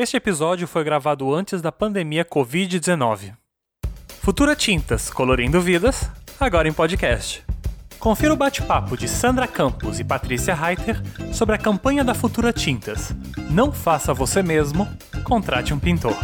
Este episódio foi gravado antes da pandemia Covid-19. Futura Tintas, colorindo vidas, agora em podcast. Confira o bate-papo de Sandra Campos e Patrícia Reiter sobre a campanha da Futura Tintas. Não faça você mesmo, contrate um pintor.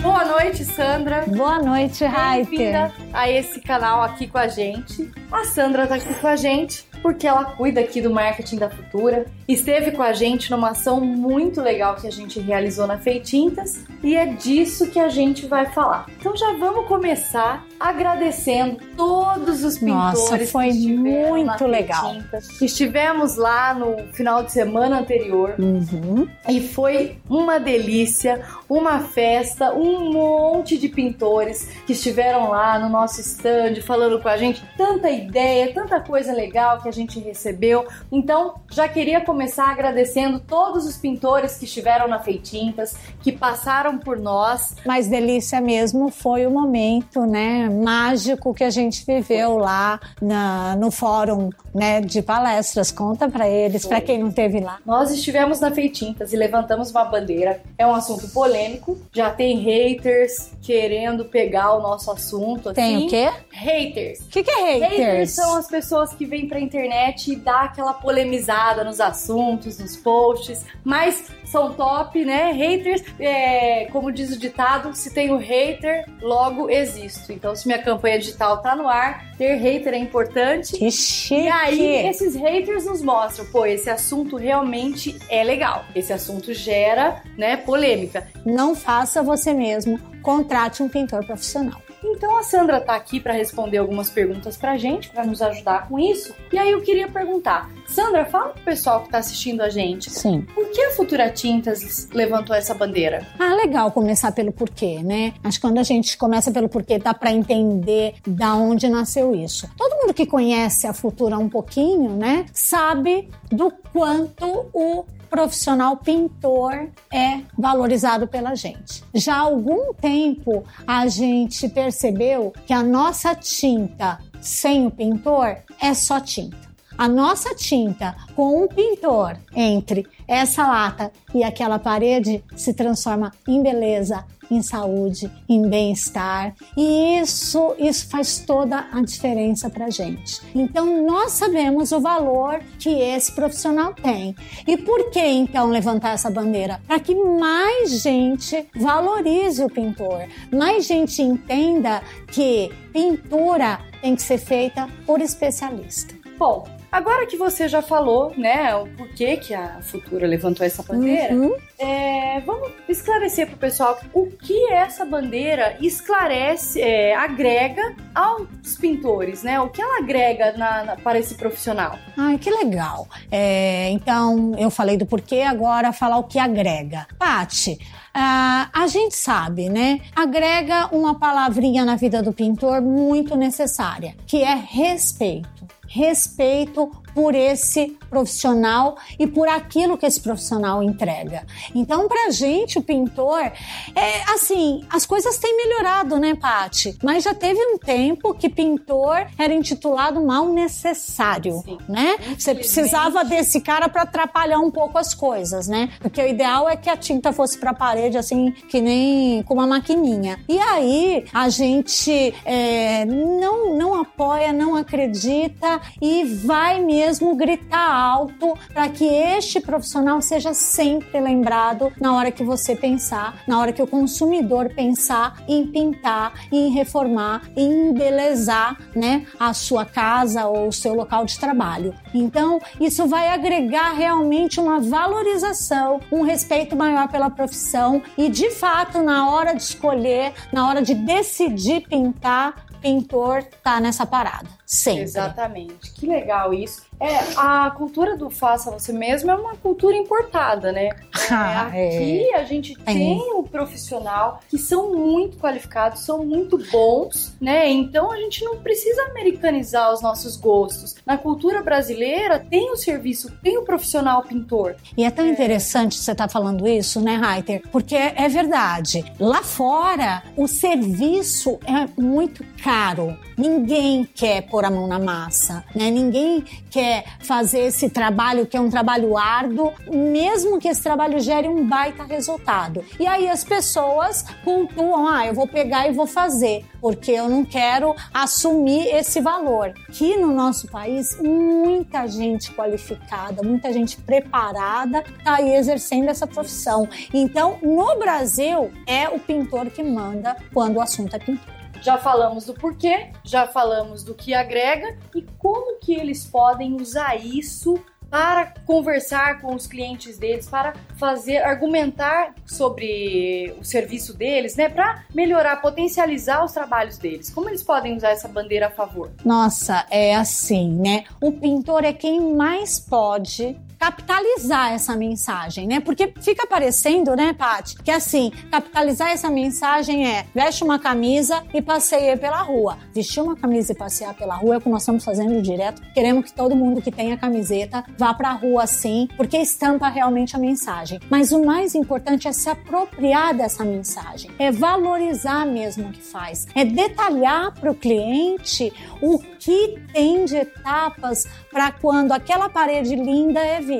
Boa noite, Sandra. Boa noite, Reiter. A esse canal aqui com a gente. A Sandra tá aqui com a gente porque ela cuida aqui do marketing da Futura. Esteve com a gente numa ação muito legal que a gente realizou na Feitintas e é disso que a gente vai falar. Então já vamos começar agradecendo todos os pintores Nossa, foi que muito legal. Feitintas. Estivemos lá no final de semana anterior Uhum. e foi uma delícia, uma festa, um monte de pintores que estiveram lá no nosso stand falando com a gente, tanta ideia, tanta coisa legal que a gente recebeu. Então, já queria começar agradecendo todos os pintores que estiveram na Feitintas, que passaram por nós. Mas delícia mesmo foi o momento, né, mágico que a gente viveu lá na- no fórum, né, de palestras. Conta pra eles, pra quem não teve lá. Nós estivemos na Feitintas e levantamos uma bandeira. É um assunto polêmico, já tem haters querendo pegar o nosso assunto. Tem assim. o quê? Haters. O que, que é haters? Haters são as pessoas que vêm pra internet e dá aquela polemizada nos assuntos, nos posts, mas são top, né? Haters, é, como diz o ditado, se tem o hater, logo existo. Então, se minha campanha digital tá no ar, ter hater é importante. Que chique! E aí, esses haters nos mostram, pô, esse assunto realmente é legal. Esse assunto gera, né, polêmica. Não faça você mesmo, contrate um pintor profissional. Então a Sandra tá aqui para responder algumas perguntas pra gente, para nos ajudar com isso. E aí eu queria perguntar, Sandra, fala pro pessoal que tá assistindo a gente, Sim. por que a Futura Tintas levantou essa bandeira? Ah, legal começar pelo porquê, né? Acho que quando a gente começa pelo porquê, dá para entender da onde nasceu isso. Todo mundo que conhece a Futura um pouquinho, né, sabe do quanto o profissional pintor é valorizado pela gente. Já há algum tempo a gente percebeu que a nossa tinta sem o pintor é só tinta. A nossa tinta com um pintor entre essa lata e aquela parede se transforma em beleza, em saúde, em bem-estar. E isso, isso faz toda a diferença pra gente. Então nós sabemos o valor que esse profissional tem. E por que então levantar essa bandeira? Para que mais gente valorize o pintor, mais gente entenda que pintura tem que ser feita por especialista. Bom, agora que você já falou, né, o porquê que a Futura levantou essa bandeira, Uhum. é, vamos esclarecer pro pessoal o que essa bandeira esclarece, é, agrega aos pintores, né? O que ela agrega na- na- para esse profissional? Ai, que legal. É, então, eu falei do porquê, agora falar o que agrega. Pati, ah, a gente sabe, né? Agrega uma palavrinha na vida do pintor muito necessária, que é respeito. Respeito por esse profissional e por aquilo que esse profissional entrega. Então, pra gente, o pintor, é assim, as coisas têm melhorado, né, Pati? Mas já teve um tempo que pintor era intitulado mal necessário, Sim. né? Você precisava desse cara para atrapalhar um pouco as coisas, né? Porque o ideal é que a tinta fosse para a parede assim, que nem com uma maquininha. E aí a gente é, não não apoia, não acredita e vai mesmo gritar alto para que este profissional seja sempre lembrado na hora que você pensar, na hora que o consumidor pensar em pintar, em reformar, em embelezar, né, a sua casa ou o seu local de trabalho. Então, isso vai agregar realmente uma valorização, um respeito maior pela profissão e, de fato, na hora de escolher, na hora de decidir pintar, pintor tá nessa parada. Sempre. Exatamente. Que legal isso. É, a cultura do faça você mesmo é uma cultura importada, né? Ah, É, aqui é. a gente tem o profissional que são muito qualificados, são muito bons, né? Então a gente não precisa americanizar os nossos gostos. Na cultura brasileira tem o serviço, tem o profissional pintor. E é tão interessante você estar falando isso, né, Reiter? Porque é, é verdade. Lá fora, o serviço é muito caro. Ninguém quer pôr a mão na massa, né? Ninguém quer fazer esse trabalho que é um trabalho árduo, mesmo que esse trabalho gere um baita resultado. E aí as pessoas pontuam, ah, eu vou pegar e vou fazer, porque eu não quero assumir esse valor. Que no nosso país, muita gente qualificada, muita gente preparada está aí exercendo essa profissão. Então, no Brasil, é o pintor que manda quando o assunto é pintura. Já falamos do porquê, já falamos do que agrega e como que eles podem usar isso para conversar com os clientes deles, para fazer argumentar sobre o serviço deles, né, para melhorar, potencializar os trabalhos deles. Como eles podem usar essa bandeira a favor? Nossa, é assim, né? O pintor é quem mais pode capitalizar essa mensagem, né? Porque fica parecendo, né, Paty, que assim, capitalizar essa mensagem é veste uma camisa e passeia pela rua. Vestir uma camisa e passear pela rua é o que nós estamos fazendo direto. Queremos que todo mundo que tenha camiseta vá pra rua assim, porque estampa realmente a mensagem. Mas o mais importante é se apropriar dessa mensagem, é valorizar mesmo o que faz, é detalhar para o cliente o que tem de etapas para quando aquela parede linda é vista.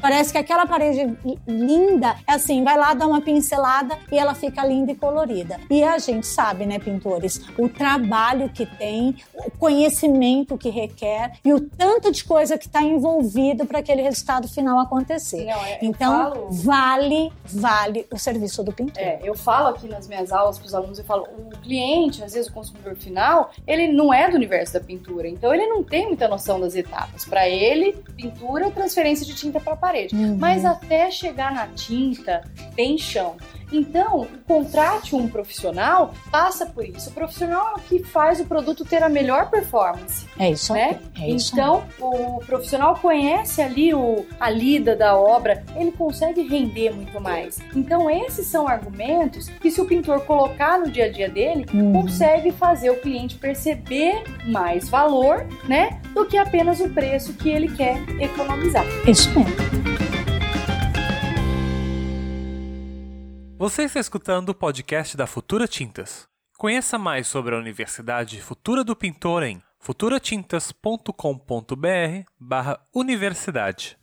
Parece que aquela parede linda é assim, vai lá dar uma pincelada e ela fica linda e colorida. E a gente sabe, né, pintores, o trabalho que tem, o conhecimento que requer e o tanto de coisa que está envolvido para aquele resultado final acontecer. Não, é- Então, falo- vale, vale o serviço do pintor. É, eu falo aqui nas minhas aulas para os alunos, eu falo, o cliente, às vezes o consumidor final, ele não é do universo da pintura, então ele não tem muita noção das etapas. Para ele, pintura é transferência de tinta para a parede. Uhum. Mas até chegar na tinta, tem chão. Então, contrate um profissional, passa por isso. O profissional é o que faz o produto ter a melhor performance É isso né? É isso então, o profissional conhece ali o, a lida da obra, ele consegue render muito mais. Então, esses são argumentos que, se o pintor colocar no dia a dia dele, Uhum. consegue fazer o cliente perceber mais valor, né? Do que apenas o preço que ele quer economizar. Isso mesmo. Você está escutando o podcast da Futura Tintas. Conheça mais sobre a Universidade Futura do Pintor em futuratintas.com.br barra universidade.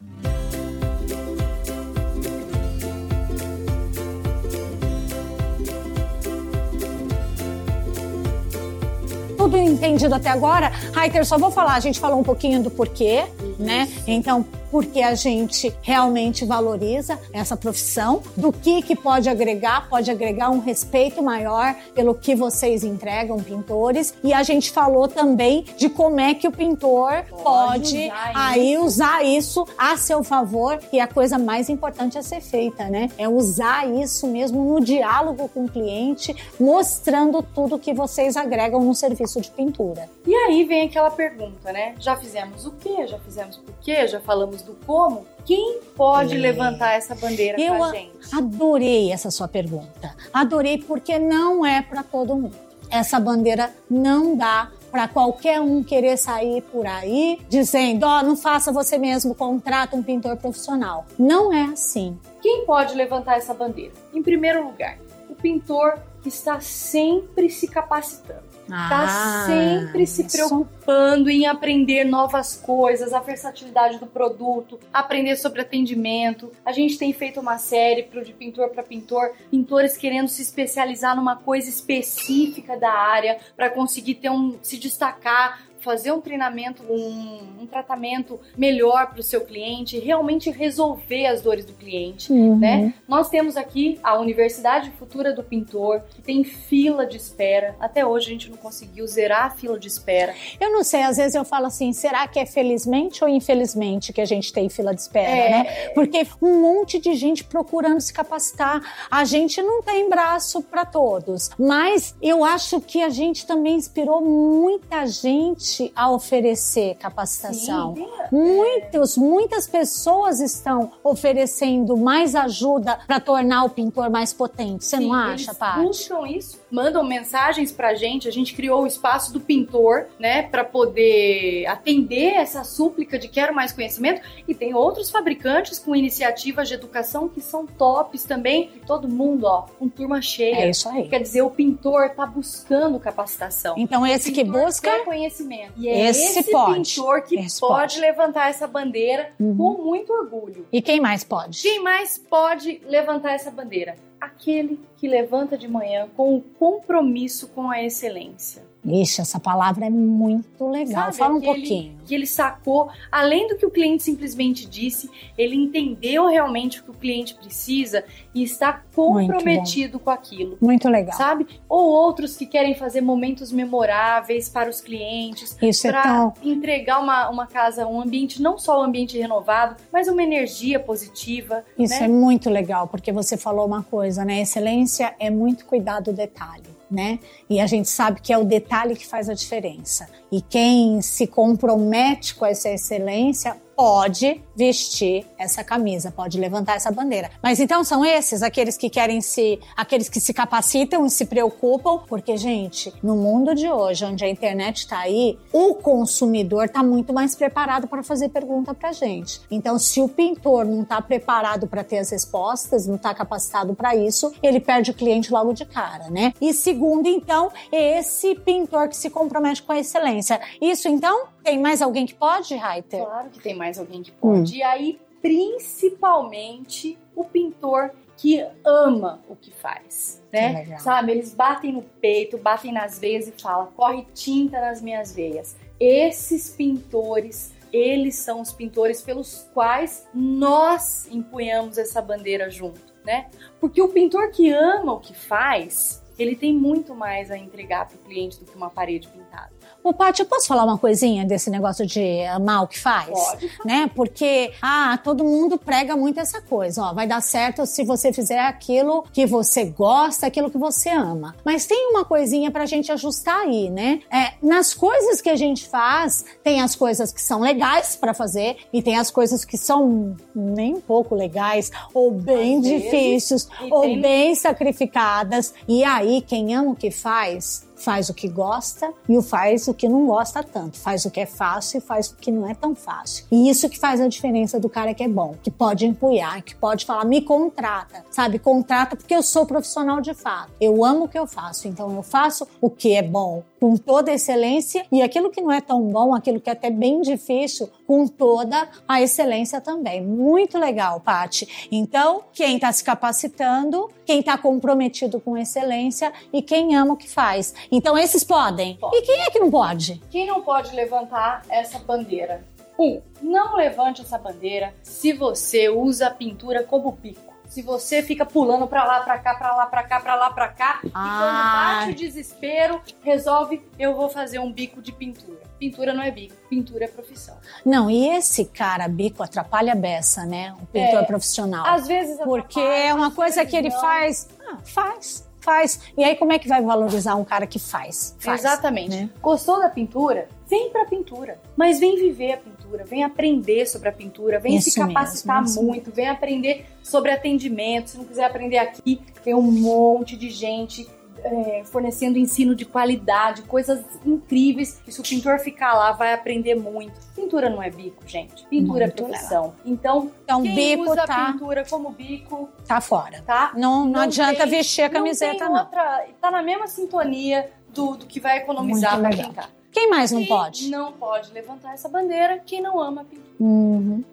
Tudo entendido até agora? Raiter, só vou falar, a gente falou um pouquinho do porquê, né? Então, porque a gente realmente valoriza essa profissão, do que que pode agregar, pode agregar um respeito maior pelo que vocês entregam, pintores, e a gente falou também de como é que o pintor pode, usar aí usar isso a seu favor, e a coisa mais importante a ser feita, né? É usar isso mesmo no diálogo com o cliente, mostrando tudo que vocês agregam no serviço de pintura. E aí vem aquela pergunta, né? Já fizemos o quê? Já fizemos por quê? Já falamos do como? Quem pode É. levantar essa bandeira Eu com a gente? Adorei essa sua pergunta. Adorei porque não é para todo mundo. Essa bandeira não dá para qualquer um querer sair por aí dizendo: ó, não faça você mesmo, contrata um pintor profissional. Não é assim. Quem pode levantar essa bandeira? Em primeiro lugar, o pintor que está sempre se capacitando. Está Ah, sempre se isso- preocupando em aprender novas coisas, a versatilidade do produto, aprender sobre atendimento. A gente tem feito uma série de pintor para pintor, pintores querendo se especializar numa coisa específica da área para conseguir ter um se destacar, fazer um treinamento, um, um tratamento melhor para o seu cliente, realmente resolver as dores do cliente Uhum. né? Nós temos aqui a Universidade Futura do Pintor, que tem fila de espera. Até hoje a gente não conseguiu zerar a fila de espera. Eu não sei, às vezes eu falo assim, será que é felizmente ou infelizmente que a gente tem fila de espera, É. né? Porque um monte de gente procurando se capacitar. A gente não tem braço para todos, mas eu acho que a gente também inspirou muita gente a oferecer capacitação. Sim, Muitos, muitas pessoas estão oferecendo mais ajuda para tornar o pintor mais potente. Você Sim, não acha, eles Paty? buscam isso, mandam mensagens pra gente. A gente criou o espaço do pintor, né, Pra poder atender essa súplica de quero mais conhecimento. E tem outros fabricantes com iniciativas de educação que são tops também. E todo mundo, ó, com turma cheia. É isso aí. Quer dizer, o pintor tá buscando capacitação. Então, esse que busca, E é esse esse, pode. pintor que Esse pode, pode. levantar essa bandeira Uhum. com muito orgulho. e quem mais pode? Quem mais pode levantar essa bandeira? Aquele que levanta de manhã com o compromisso com a excelência. Ixi, essa palavra é muito legal. Sabe, Fala um pouquinho. Que ele sacou, além do que o cliente simplesmente disse, ele entendeu realmente o que o cliente precisa e está comprometido com aquilo. Muito legal. Sabe? Ou outros que querem fazer momentos memoráveis para os clientes, Isso é para tão. entregar uma, uma casa, um ambiente, não só um ambiente renovado, mas uma energia positiva. Isso né? é muito legal, porque você falou uma coisa, né? Excelência é muito cuidar do detalhe, né? E a gente sabe que é o detalhe que faz a diferença. E quem se compromete com essa excelência pode vestir essa camisa, pode levantar essa bandeira. Mas então são esses aqueles que querem se, aqueles que se capacitam e se preocupam, porque gente, no mundo de hoje, onde a internet está aí, o consumidor está muito mais preparado para fazer pergunta para gente. Então, se o pintor não está preparado para ter as respostas, não está capacitado para isso, ele perde o cliente logo de cara, né? E segundo, então, esse pintor que se compromete com a excelência. Isso, então, tem mais alguém que pode, Reiter? Claro que tem mais alguém que pode. E aí, principalmente, o pintor que ama o que faz, Que né? legal. Sabe, eles batem no peito, batem nas veias e falam: corre tinta nas minhas veias. Esses pintores, eles são os pintores pelos quais nós empunhamos essa bandeira junto, né? Porque o pintor que ama o que faz, ele tem muito mais a entregar para o cliente do que uma parede pintada. Ô, Paty, eu posso falar uma coisinha desse negócio de amar o que faz? Pode. né? Porque, ah, todo mundo prega muito essa coisa, ó, vai dar certo se você fizer aquilo que você gosta, aquilo que você ama. Mas tem uma coisinha pra gente ajustar aí, né? É, nas coisas que a gente faz, tem as coisas que são legais pra fazer e tem as coisas que são nem um pouco legais ou bem Às difíceis ou tem- bem sacrificadas. E aí, quem ama o que faz, faz o que gosta e o faz o que não gosta tanto. Faz o que é fácil e faz o que não é tão fácil. E isso que faz a diferença do cara que é bom, que pode empunhar, que pode falar, me contrata, sabe? Contrata porque eu sou profissional de fato. Eu amo o que eu faço, então eu faço o que é bom com toda a excelência e aquilo que não é tão bom, aquilo que é até bem difícil, com toda a excelência também. Muito legal, Pati. Então, quem está se capacitando, quem está comprometido com excelência e quem ama o que faz. Então, esses podem. Pode. E quem é que não pode? Quem não pode levantar essa bandeira? Um, não levante essa bandeira se você usa a pintura como bico. Se você fica pulando pra lá, pra cá, pra lá, pra cá, pra lá, pra cá, e Ah. quando bate o desespero, resolve, eu vou fazer um bico de pintura. Pintura não é bico, pintura é profissão. Não, e esse cara, bico, atrapalha a beça, né? O pintor É. profissional. Às vezes Porque atrapalha, é uma coisa que ele não. faz. Ah, faz, faz. E aí, como é que vai valorizar um cara que faz? faz Exatamente. né? Gostou da pintura? Vem pra pintura. Mas vem viver a pintura, vem aprender sobre a pintura, vem Isso se capacitar mesmo, isso muito, vem aprender sobre atendimento. Se não quiser aprender aqui, tem um monte de gente é, fornecendo ensino de qualidade, coisas incríveis. E se o pintor ficar lá, vai aprender muito. Pintura não é bico, gente. Pintura Muito é profissão. Então, Então, quem bico usa tá, pintura como bico, tá fora. tá? Não, não, Não adianta tem- vestir a Não camiseta, tem não. outra. Tá na mesma sintonia do, do que vai economizar legal. pintar. Quem mais não Quem pode? Não pode levantar essa bandeira quem não ama a pintura. Uhum.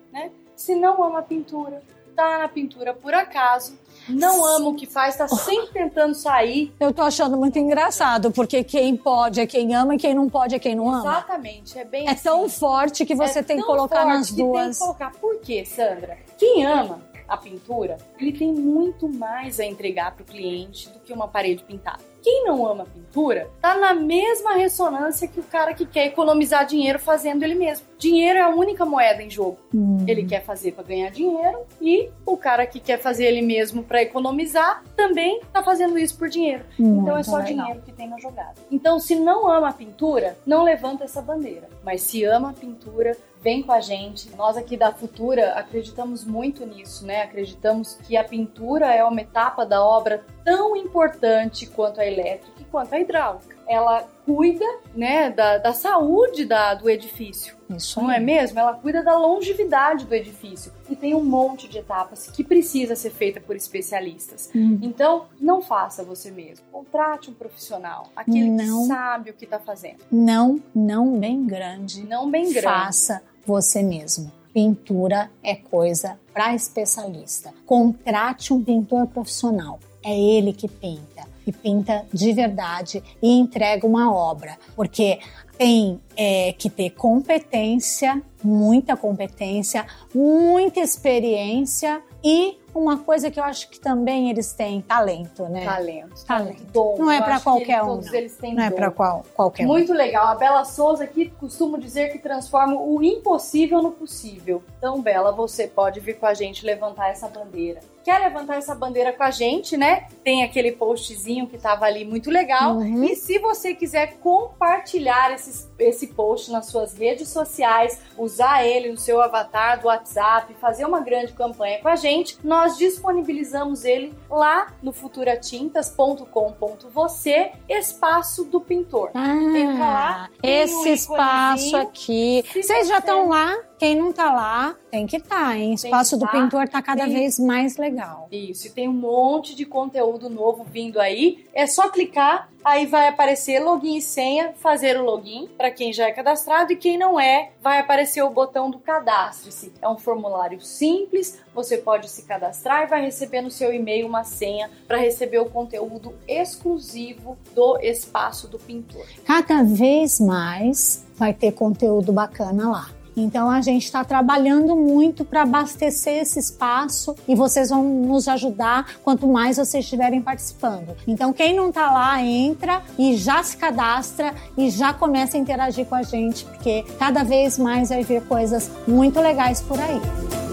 Se não ama a pintura, tá na pintura por acaso, não ama o que faz, tá sempre tentando sair. Eu tô achando muito engraçado, porque quem pode é quem ama e quem não pode é quem não ama. Exatamente, é bem É tão assim. forte que você É tem que tão colocar nas que Tem duas. que colocar. Por quê, Sandra? Quem ama a pintura, ele tem muito mais a entregar pro cliente do que uma parede pintada. Quem não ama pintura tá na mesma ressonância que o cara que quer economizar dinheiro fazendo ele mesmo. Dinheiro é a única moeda em jogo. Hum. Ele quer fazer para ganhar dinheiro e o cara que quer fazer ele mesmo para economizar também tá fazendo isso por dinheiro. Então é Muito só legal. dinheiro que tem na jogada. Então, se não ama a pintura, não levanta essa bandeira. Mas se ama a pintura, vem com a gente. Nós aqui da Futura acreditamos muito nisso, né? Acreditamos que a pintura é uma etapa da obra tão importante quanto a elétrica e quanto a hidráulica. Ela cuida, né, da, da saúde da, do edifício. Isso Não é mesmo? Ela cuida da longevidade do edifício. E tem um monte de etapas que precisa ser feita por especialistas. Hum. Então, não faça você mesmo. Contrate um profissional, aquele Não. que sabe o que está fazendo. Não, não bem grande. Não bem grande. Faça você mesmo. Pintura é coisa para especialista. Contrate um pintor profissional. É ele que pinta. E pinta de verdade e entrega uma obra. Porque tem é, que ter competência, muita competência, muita experiência e uma coisa que eu acho que também eles têm talento, né? Talento. Talento. Dom. Não é que qualquer um, Todos não. eles têm Não é dom. para qual, qualquer um. Muito legal. A Bela Souza aqui costumo dizer que transforma o impossível no possível. Então, Bela, você pode vir com a gente levantar essa bandeira. Quer levantar essa bandeira com a gente, né? Tem aquele postzinho que tava ali muito legal. Uhum. E se você quiser compartilhar esses- esse post nas suas redes sociais, usar ele no seu avatar do WhatsApp, fazer uma grande campanha com a gente, nós disponibilizamos ele lá no futuratintas.com.você, espaço do pintor. Entra lá, Ah, esse um espaço aqui. Vocês já estão lá? Quem não tá lá, tem que estar, hein? Tem Espaço do tá. pintor tá cada Tem- vez mais legal. Isso, e tem um monte de conteúdo novo vindo aí. É só clicar, aí vai aparecer login e senha, fazer o login para quem já é cadastrado e quem não é, vai aparecer o botão do cadastre-se. É um formulário simples, você pode se cadastrar e vai receber no seu e-mail uma senha para receber o conteúdo exclusivo do espaço do pintor. Cada vez mais vai ter conteúdo bacana lá. Então a gente está trabalhando muito para abastecer esse espaço e vocês vão nos ajudar quanto mais vocês estiverem participando. Então quem não está lá entra e já se cadastra e já começa a interagir com a gente porque cada vez mais vai vir coisas muito legais por aí.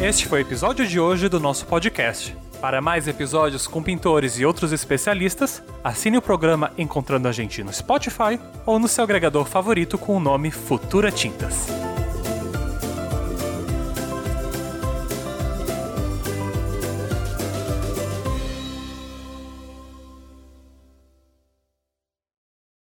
Este foi o episódio de hoje do nosso podcast. Para mais episódios com pintores e outros especialistas, assine o programa Encontrando a Gente no Spotify ou no seu agregador favorito com o nome Futura Tintas.